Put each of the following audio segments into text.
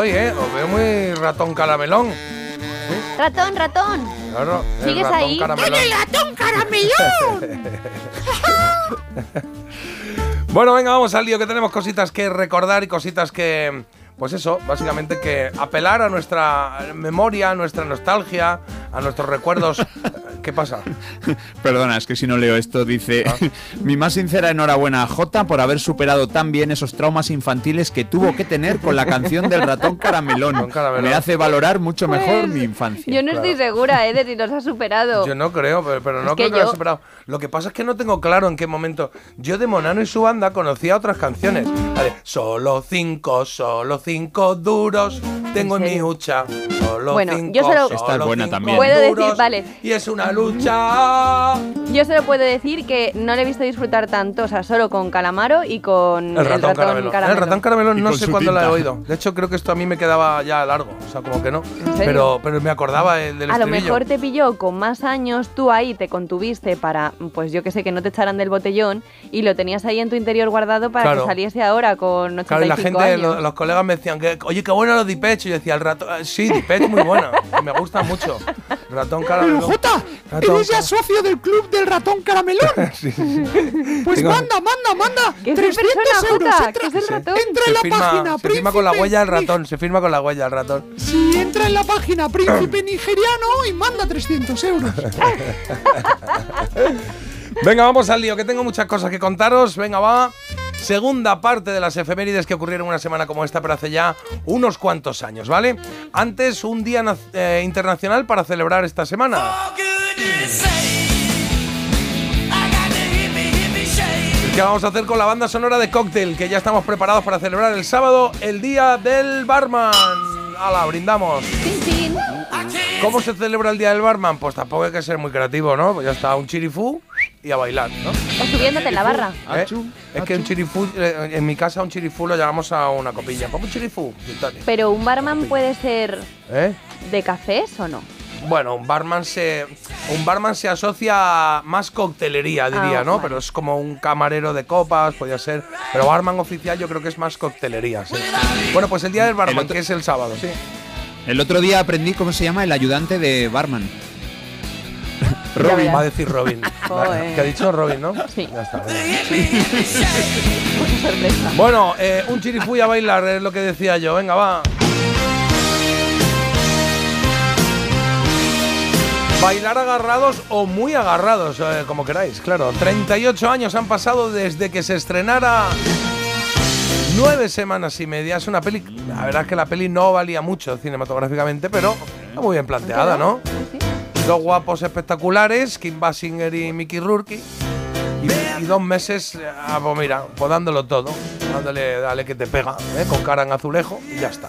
soy, ¿eh? Os veo muy ratón caramelón. Ratón, ratón. Claro. el ¿Sigues ratón ahí? caramelón. ¡Oye, latón caramelón! Bueno, venga, vamos al lío, que tenemos cositas que recordar y cositas que. Pues eso, básicamente que apelar a nuestra memoria, a nuestra nostalgia, a nuestros recuerdos. ¿Qué pasa? Perdona, es que si no leo esto, dice: Ah. Mi más sincera enhorabuena a Jota por haber superado tan bien esos traumas infantiles que tuvo que tener con la canción del ratón caramelón. Caramelón. Me hace valorar mucho mejor Pues, mi infancia. Yo no estoy segura, ¿eh? De si los ha superado. Yo no creo, pero, pero no Es que creo que lo yo- haya superado. Lo que pasa es que no tengo claro en qué momento. Yo de Monano y su banda conocía otras canciones. La de solo cinco, solo cinco duros tengo en, ¿En mi hucha. Solo Bueno, cinco, yo solo- Esta es buena cinco también. Puedo decir, vale. Y es una lucha. Yo solo puedo decir que no le he visto disfrutar tanto, o sea, solo con Calamaro y con El ratón, caramelo. caramelo. El ratón caramelo no sé cuándo la he oído. De hecho, creo que esto a mí me quedaba ya largo. O sea, como que no. Pero, pero me acordaba el del A lo mejor te pilló con más años, tú ahí te contuviste para, pues yo que sé, que no te echaran del botellón y lo tenías ahí en tu interior guardado para Claro. que saliese ahora con 85 Claro, y la gente, años. los colegas me decían que, oye, qué bueno los Dipech. Y yo decía, el ratón. ah, Sí, Dipech muy buena. que me gusta mucho. Ratón caramelo. Pero Jota, ¿eres ya socio del club del ratón caramelón? Sí, sí, sí. Pues Tengo- manda, manda, manda. ¿Qué es de 300 persona, euros. Jota? Entra, ¿Qué es el ratón? entra Se en la firma, página se firma con la Príncipe huella del Nig- ratón. Se firma con la huella del ratón. Sí, entra en la página Príncipe Nigeriano y manda 300 euros. Venga, vamos al lío, que tengo muchas cosas que contaros. Venga, va. Segunda parte de las efemérides que ocurrieron una semana como esta, pero hace ya unos cuantos años, ¿vale? Antes, un día eh, internacional para celebrar esta semana. ¿Qué vamos a hacer con la banda sonora de Cocktail? Que ya estamos preparados para celebrar el sábado, el día del barman. ¡Hala, brindamos! ¿Cómo se celebra el día del barman? Pues tampoco hay que ser muy creativo, ¿no? Pues ya está, un chirifú y a bailar, ¿no? O subiéndote en la barra. ¿Eh? Es que un chirifú, eh, en mi casa un chirifú lo llamamos a una copilla. ¿Cómo un chirifú? Pero un barman puede ser ¿Eh? de cafés o no? Bueno, un barman se un barman se asocia a más coctelería, diría, Ah, ¿no? vale. Pero es como un camarero de copas, podría ser. Pero barman oficial yo creo que es más coctelería, sí. Bueno, pues el día del barman, El otro- que es el sábado, sí. El otro día aprendí cómo se llama el ayudante de barman. Robin. Va a decir Robin. Que ha dicho Robin, ¿no? Sí. Ya está. Sorpresa. Bueno, eh, un chirifú y a bailar es lo que decía yo. Venga, va. Bailar agarrados o muy agarrados, eh, como queráis, claro. 38 años han pasado desde que se estrenara. Nueve semanas y media. Es una peli. La verdad es que la peli no valía mucho cinematográficamente, pero está muy bien planteada, ¿no? Sí. Dos guapos espectaculares, Kim Basinger y Mickey Rourke. Y, y dos meses, ah, pues mira, pues dándolo todo. Dándole, dale que te pega, ¿eh? con cara en azulejo y ya está.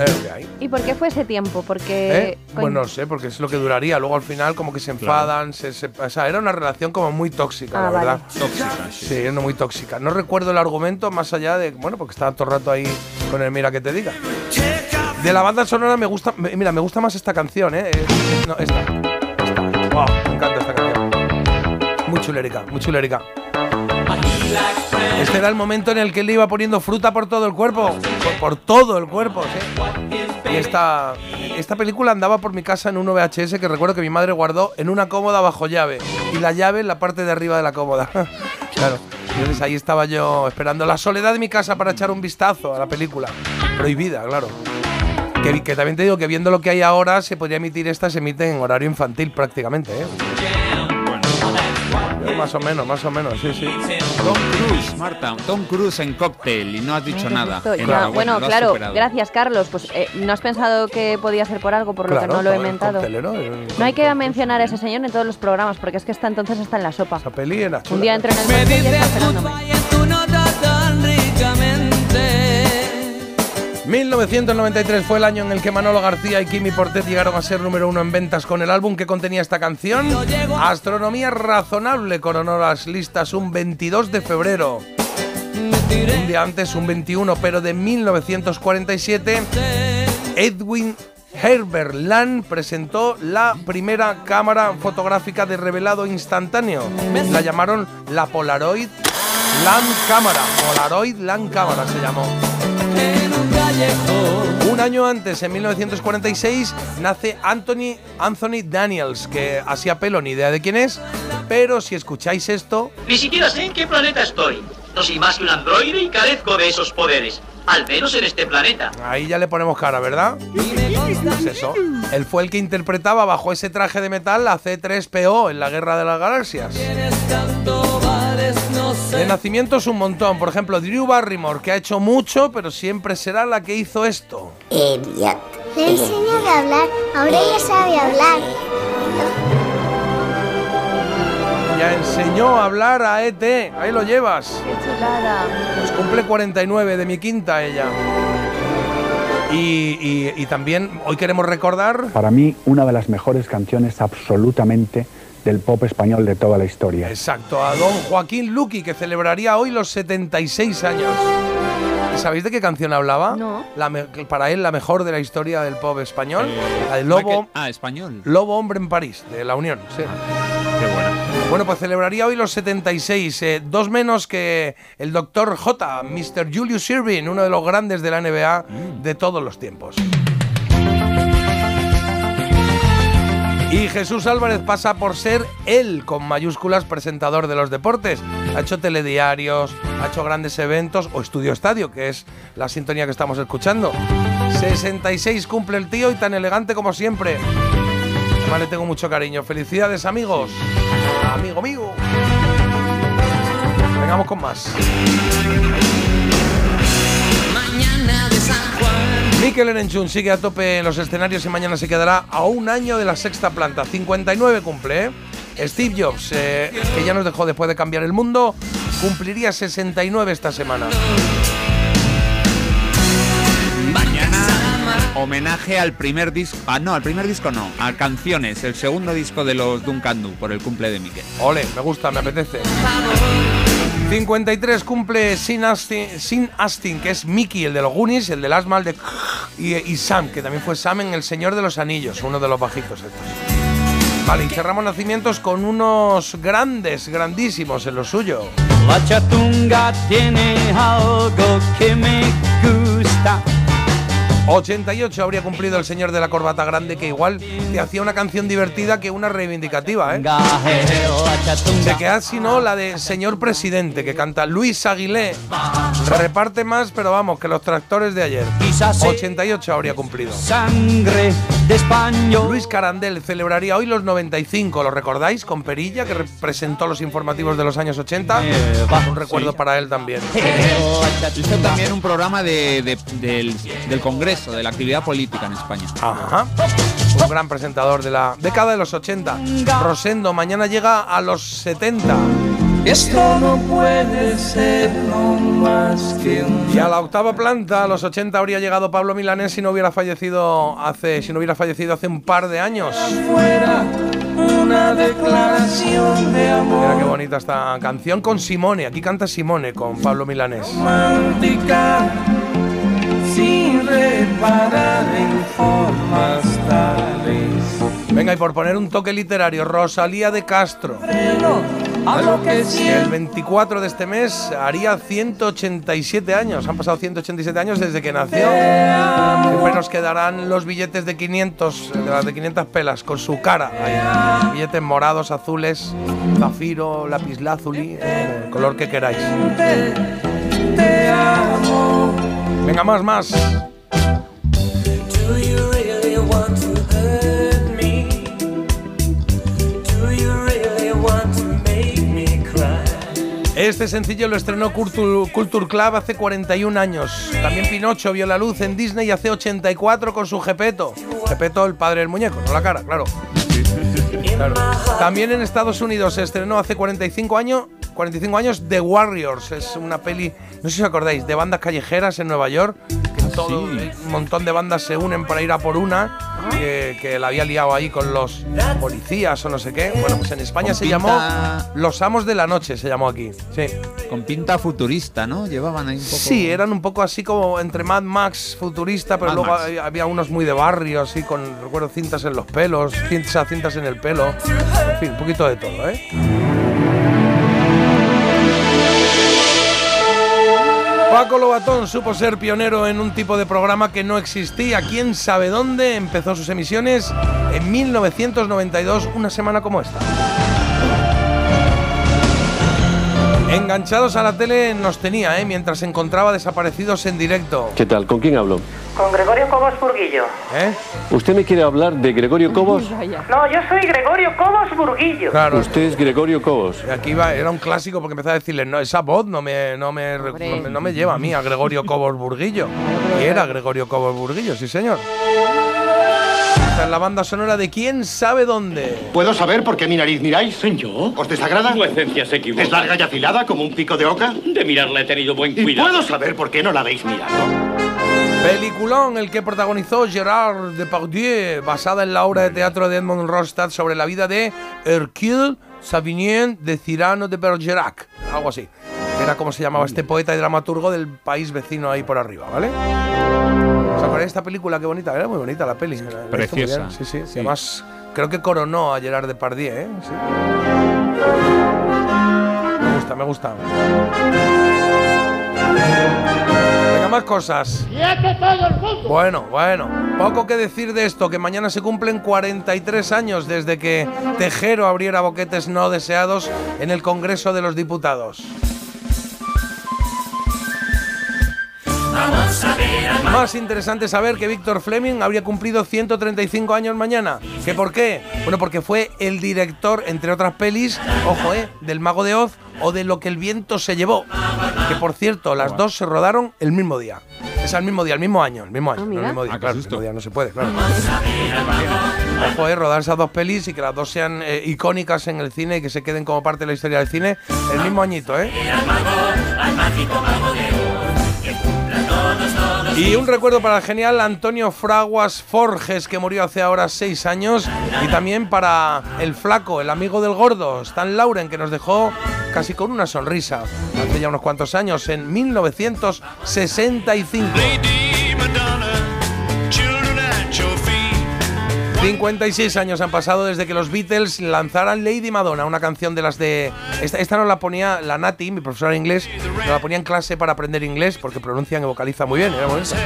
Es lo que hay. ¿Y por qué fue ese tiempo? Porque. ¿Eh? Pues no sé, porque es lo que duraría. Luego al final como que se enfadan, se, se- o sea, era una relación como muy tóxica, Ah, la vale. verdad. Tóxica, sí. era muy tóxica. No recuerdo el argumento más allá de, bueno, porque estaba todo el rato ahí con el mira que te diga. De la banda sonora me gusta, me- mira, me gusta más esta canción, ¿eh? Eh, No, esta. Esta. Wow, me encanta esta canción. Muy chulérica, muy chulérica. Este era el momento en el que él iba poniendo fruta por todo el cuerpo. Por, por todo el cuerpo, ¿sí? Y esta, esta película andaba por mi casa en un VHS que recuerdo que mi madre guardó en una cómoda bajo llave. Y la llave en la parte de arriba de la cómoda. claro. Entonces ahí estaba yo esperando la soledad de mi casa para echar un vistazo a la película. Prohibida, claro. Que, que también te digo que viendo lo que hay ahora, se podría emitir esta, se emite en horario infantil prácticamente, ¿eh? Eh, Más o menos, más o menos, sí, sí. Tom Cruise, Marta. Tom Cruise en cóctel y no has dicho nada. bueno, claro, superado. gracias Carlos. Pues eh, no has pensado que podía ser por algo, por lo Claro, que no lo he inventado. coctelero, eh, No hay que mencionar a ese señor en todos los programas, porque es que está entonces está en la sopa. Esa peli era chula. Un día entro en el y está esperándome. 1993 fue el año en el que Manolo García y Kimi Portet llegaron a ser número uno en ventas con el álbum que contenía esta canción. Astronomía razonable coronó las listas un 22 de febrero. Un día antes, un 21, pero de 1947, Edwin Herbert Land presentó la primera cámara fotográfica de revelado instantáneo. La llamaron la Polaroid Land Cámara. Polaroid Land Cámara se llamó. Un año antes, en 1946, nace Anthony, Anthony Daniels, que hacía pelo ni idea de quién es, pero si escucháis esto, Ni siquiera sé en qué planeta estoy. No soy más que un androide y carezco de esos poderes. Al menos en este planeta. ahí ya le ponemos cara, ¿verdad? Pues eso. Él fue el que interpretaba bajo ese traje de metal a C3PO en la Guerra de las Galaxias. De nacimientos un montón. Por ejemplo, Drew Barrymore, que ha hecho mucho, pero siempre será la que hizo esto. Le enseño a hablar, ahora ya sabe hablar. Ya enseñó a hablar a ET. Ahí lo llevas. ¡Qué chulada! Pues cumple 49 de mi quinta ella. Y, y- y también hoy queremos recordar Para mí, una de las mejores canciones absolutamente del pop español de toda la historia. Exacto, a don Joaquín Luqui, que celebraría hoy los 76 años. ¿Sabéis de qué canción hablaba? No. La para él, la mejor de la historia del pop español. la de Lobo, Michael- Ah, español. Lobo Hombre en París, de la Unión. sí. Qué bueno. Bueno, pues celebraría hoy los 76, eh, dos menos que el doctor J, Mr. Julius Irving, uno de los grandes de la NBA de todos los tiempos. Y Jesús Álvarez pasa por ser él, con mayúsculas, presentador de los deportes. Ha hecho telediarios, ha hecho grandes eventos o Estudio Estadio, que es la sintonía que estamos escuchando. 66 cumple el tío y tan elegante como siempre. Además le tengo mucho cariño. Felicidades, amigos. Amigo mío. Vengamos con más. Mikel Erenchun sigue a tope en los escenarios y mañana se quedará a un año de la sexta planta. 59 cumple, ¿eh? Steve Jobs, eh, que ya nos dejó después de cambiar el mundo, cumpliría 69 esta semana. Homenaje al primer disco. Ah, no, al primer disco no. A Canciones, el segundo disco de los Duncan Du por el cumple de Miquel. Ole, me gusta, me apetece. 53 cumple Sin Astin, Sin Astin, que es Mickey, el de los Goonies, el del asma, el de... Y, y Sam, que también fue Sam en El Señor de los Anillos, uno de los bajitos estos. Vale, y cerramos nacimientos con unos grandes, grandísimos en lo suyo. La chatunga tiene algo que me gusta. 88 habría cumplido el señor de la corbata grande, que igual te hacía una canción divertida que una reivindicativa, ¿eh? Se queda si no la de Señor Presidente, que canta Luis Aguilé. Reparte más, pero vamos, que los tractores de ayer. Quizás sea 88 habría cumplido. Sangre de español. Luis Carandel celebraría hoy los 95, ¿lo recordáis? Con Perilla, que representó los informativos de los años 80. Un recuerdo para él también. Hizo también un programa de, de- del, del Congreso, de la actividad política en España. Ajá. Un gran presentador de la década de los 80. Rosendo, mañana llega a los 70. Esto no puede ser no más que un Y a la octava planta, a los 80 habría llegado Pablo Milanés si no hubiera fallecido hace, si no hubiera fallecido hace un par de años. fuera una declaración de amor Mira qué bonita esta canción con Simone. Aquí canta Simone con Pablo Milanés. romántica sin reparar en formas tales. Venga, y por poner un toque literario, Rosalía de Castro. A lo que El siempre 24 de este mes haría 187 años. Han pasado 187 años desde que nació. Siempre nos quedarán los billetes de 500, de las de 500 pelas, con su cara. ahí. Billetes morados, azules, zafiro, lapislázuli, eh, el color que queráis. Venga, más, más. Do you really want to hurt me? Do you really Este sencillo lo estrenó Culture, Club hace 41 años. También Pinocho vio la luz en Disney hace 84 con su Gepeto. Gepeto, el padre del muñeco, no la cara, claro. Claro. También en Estados Unidos se estrenó hace 45 años, 45 años The Warriors. Es una peli, no sé si os acordáis, de bandas callejeras en Nueva York. Todo, un montón de bandas se unen para ir a por una. Que, que la había liado ahí con los policías o no sé qué. Bueno, pues en España Con se pinta- llamó Los Amos de la Noche, se llamó aquí. Sí. Con pinta futurista, ¿no? Llevaban ahí un poco. Sí, eran un poco así como entre Mad Max futurista, pero Mad luego Max. había unos muy de barrio, así con, recuerdo, cintas en los pelos, cintas, cintas en el pelo. En fin, un poquito de todo, ¿eh? Paco Lobatón supo ser pionero en un tipo de programa que no existía. ¿Quién sabe dónde? Empezó sus emisiones en 1992, una semana como esta. Enganchados a la tele nos tenía, ¿eh? mientras encontraba desaparecidos en directo. ¿Qué tal? ¿Con quién hablo? Con Gregorio Cobos Burguillo. ¿Eh? ¿Usted me quiere hablar de Gregorio Cobos? No, yo soy Gregorio Cobos Burguillo. Claro. Usted es Gregorio Cobos. Aquí iba, era un clásico porque empezaba a decirle, no, esa voz no me, no me, no me, no me lleva a mí, a Gregorio Cobos Burguillo. Y era Gregorio Cobos Burguillo, sí señor. Esta es la banda sonora de quién sabe dónde. ¿Puedo saber por qué mi nariz miráis? ¿Soy yo? ¿Os desagrada? Tu esencia se equivoca. ¿Es larga y afilada como un pico de oca? De mirarla he tenido buen ¿Y cuidado. puedo saber por qué no la habéis mirado? Peliculón, el que protagonizó Gerard Depardieu, basada en la obra de teatro de Edmond Rostand sobre la vida de Hercule Savigny de Cyrano de Bergerac, algo así. Era como se llamaba este poeta y dramaturgo del país vecino ahí por arriba, ¿vale? ¿Os acordáis esta película? Qué bonita, era muy bonita la peli. Muy Preciosa. bien, Sí, sí, Sí. Además, creo que coronó a Gerard Depardieu, ¿eh? Sí. Me gusta, me gusta. Más cosas. Bueno, bueno, poco que decir de esto, que mañana se cumplen 43 años desde que Tejero abriera boquetes no deseados en el Congreso de los Diputados. Más interesante saber que Víctor Fleming habría cumplido 135 años mañana. ¿Qué por qué? Bueno, porque fue el director, entre otras pelis, ojo, eh, del Mago de Oz o de Lo que el viento se llevó. Que por cierto, las dos se rodaron el mismo día. Es al mismo día, el mismo año, el mismo año, no el mismo día, Ah, claro, el mismo día no se puede, claro. Ojo, eh, rodar esas dos pelis y que las dos sean eh, icónicas en el cine y que se queden como parte de la historia del cine el mismo añito, ¿eh? Y un recuerdo para el genial Antonio Fraguas Forges, que murió hace ahora seis años. Y también para el flaco, el amigo del gordo, Stan Lauren, que nos dejó casi con una sonrisa hace ya unos cuantos años, en 1965. 56 años han pasado desde que los Beatles lanzaran Lady Madonna, una canción de las de... Esta, esta nos la ponía la Nati, mi profesora de inglés, nos la ponía en clase para aprender inglés porque pronuncian y vocaliza muy bien. Era bonita.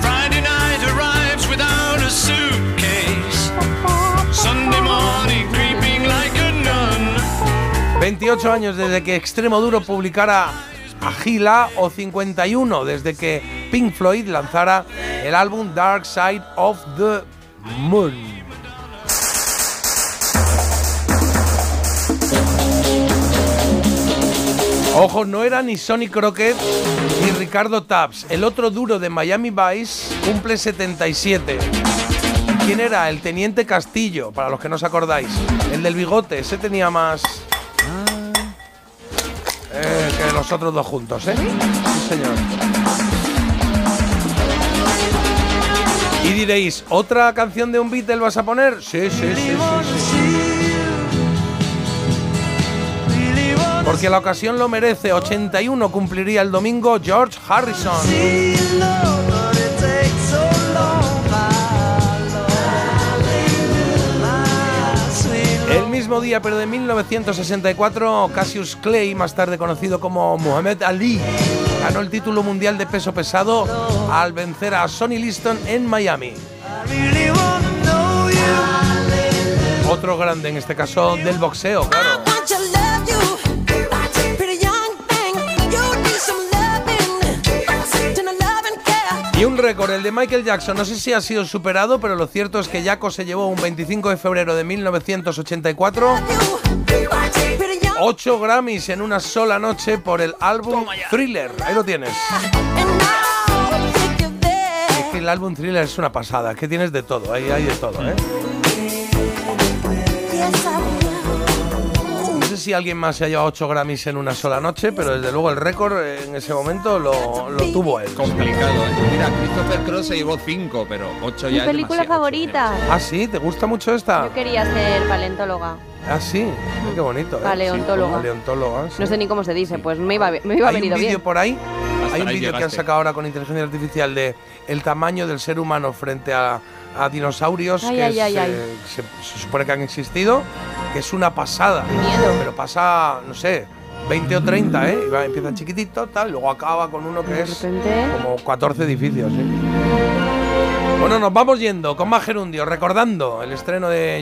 Friday night arrives without a suitcase. Sunday morning creeping like a nun. 28 años desde que Extremo Duro publicara Agila o 51 desde que Pink Floyd lanzara el álbum Dark Side of the Moon. Ojo, no era ni Sonny Crockett ni Ricardo Taps. El otro duro de Miami Vice cumple 77. ¿Quién era? El teniente Castillo, para los que no os acordáis. El del bigote, ese tenía más. Eh, que los otros dos juntos, ¿eh? Sí, señor. Y diréis, ¿otra canción de un Beatle vas a poner? Sí, sí, sí, sí. Porque la ocasión lo merece. 81 cumpliría el domingo George Harrison. El mismo día, pero de 1964, Cassius Clay, más tarde conocido como Muhammad Ali, ganó el título mundial de peso pesado al vencer a Sonny Liston en Miami. Otro grande, en este caso del boxeo, claro. Y un récord, el de Michael Jackson, no sé si ha sido superado, pero lo cierto es que Jaco se llevó un 25 de febrero de 1984 8 Grammys en una sola noche por el álbum Thriller. Ahí lo tienes. Es que el álbum Thriller es una pasada, es que tienes de todo, ahí hay de todo, ¿eh? No sé si alguien más se ha llevado 8 Grammys en una sola noche, pero desde luego el récord eh, en ese momento lo, lo tuvo él. Complicado, ¿eh? Mira, Christopher Cross se llevó 5, pero 8 Mi ya es película demasiado. favorita. Ah, sí, ¿te gusta mucho esta? Yo quería ser paleontóloga. Ah, sí, qué bonito. ¿eh? Paleontóloga. Paleontóloga, sí. No sé ni cómo se dice, pues me iba, me iba Hay un vídeo bien. por ahí, Hasta hay un vídeo que han sacado ahora con inteligencia artificial de el tamaño del ser humano frente a, a dinosaurios Ay, que ay, es, ay, ay. eh, Se, se supone que han existido, que es una pasada. Miedo. Pero pasa, no sé, 20 o 30, ¿eh? Va, empieza chiquitito, tal, luego acaba con uno que es como 14 edificios, ¿eh? Bueno, nos vamos yendo con más gerundio, recordando el estreno de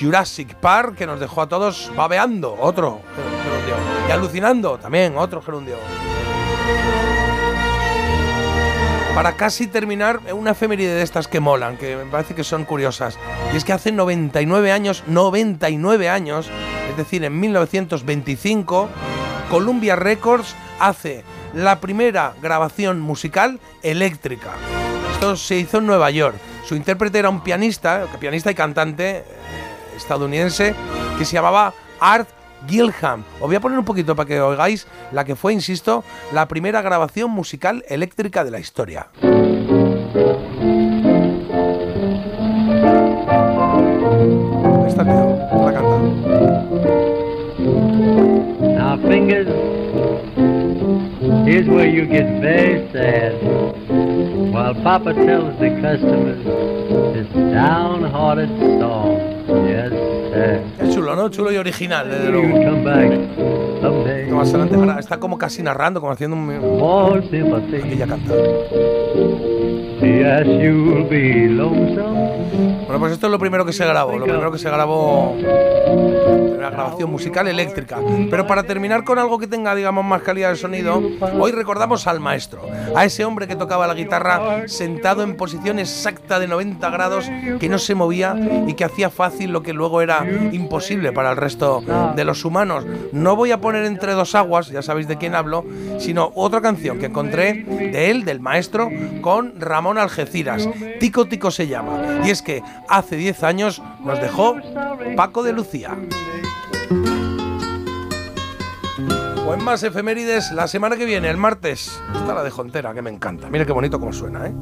Jurassic Park que nos dejó a todos babeando, otro gerundio. Y alucinando, también otro gerundio. Para casi terminar, una efeméride de estas que molan, que me parece que son curiosas. Y es que hace 99 años, 99 años, es decir, en 1925, Columbia Records hace la primera grabación musical eléctrica. Esto se hizo en Nueva York. Su intérprete era un pianista, pianista y cantante eh, estadounidense, que se llamaba Art Gilham. Os voy a poner un poquito para que oigáis la que fue, insisto, la primera grabación musical eléctrica de la historia. Fingers, here's where you get very sad. While Papa tells the customers this downhearted song. Es chulo, ¿no? Chulo y original, desde luego. más adelante, está como casi narrando, como haciendo un... More sympathy. Yes, you'll be lonesome. Bueno, pues esto es lo primero que se grabó, lo primero que se grabó la grabación musical eléctrica. Pero para terminar con algo que tenga, digamos, más calidad de sonido, hoy recordamos al maestro, a ese hombre que tocaba la guitarra sentado en posición exacta de 90 grados, que no se movía y que hacía fácil lo que luego era imposible para el resto de los humanos. No voy a poner entre dos aguas, ya sabéis de quién hablo, sino otra canción que encontré de él, del maestro, con Ramón Algeciras. Tico Tico se llama. Y es que hace 10 años nos dejó Paco de Lucía. O en más efemérides, la semana que viene, el martes, está la de Jontera, que me encanta. Mira qué bonito como suena, ¿eh?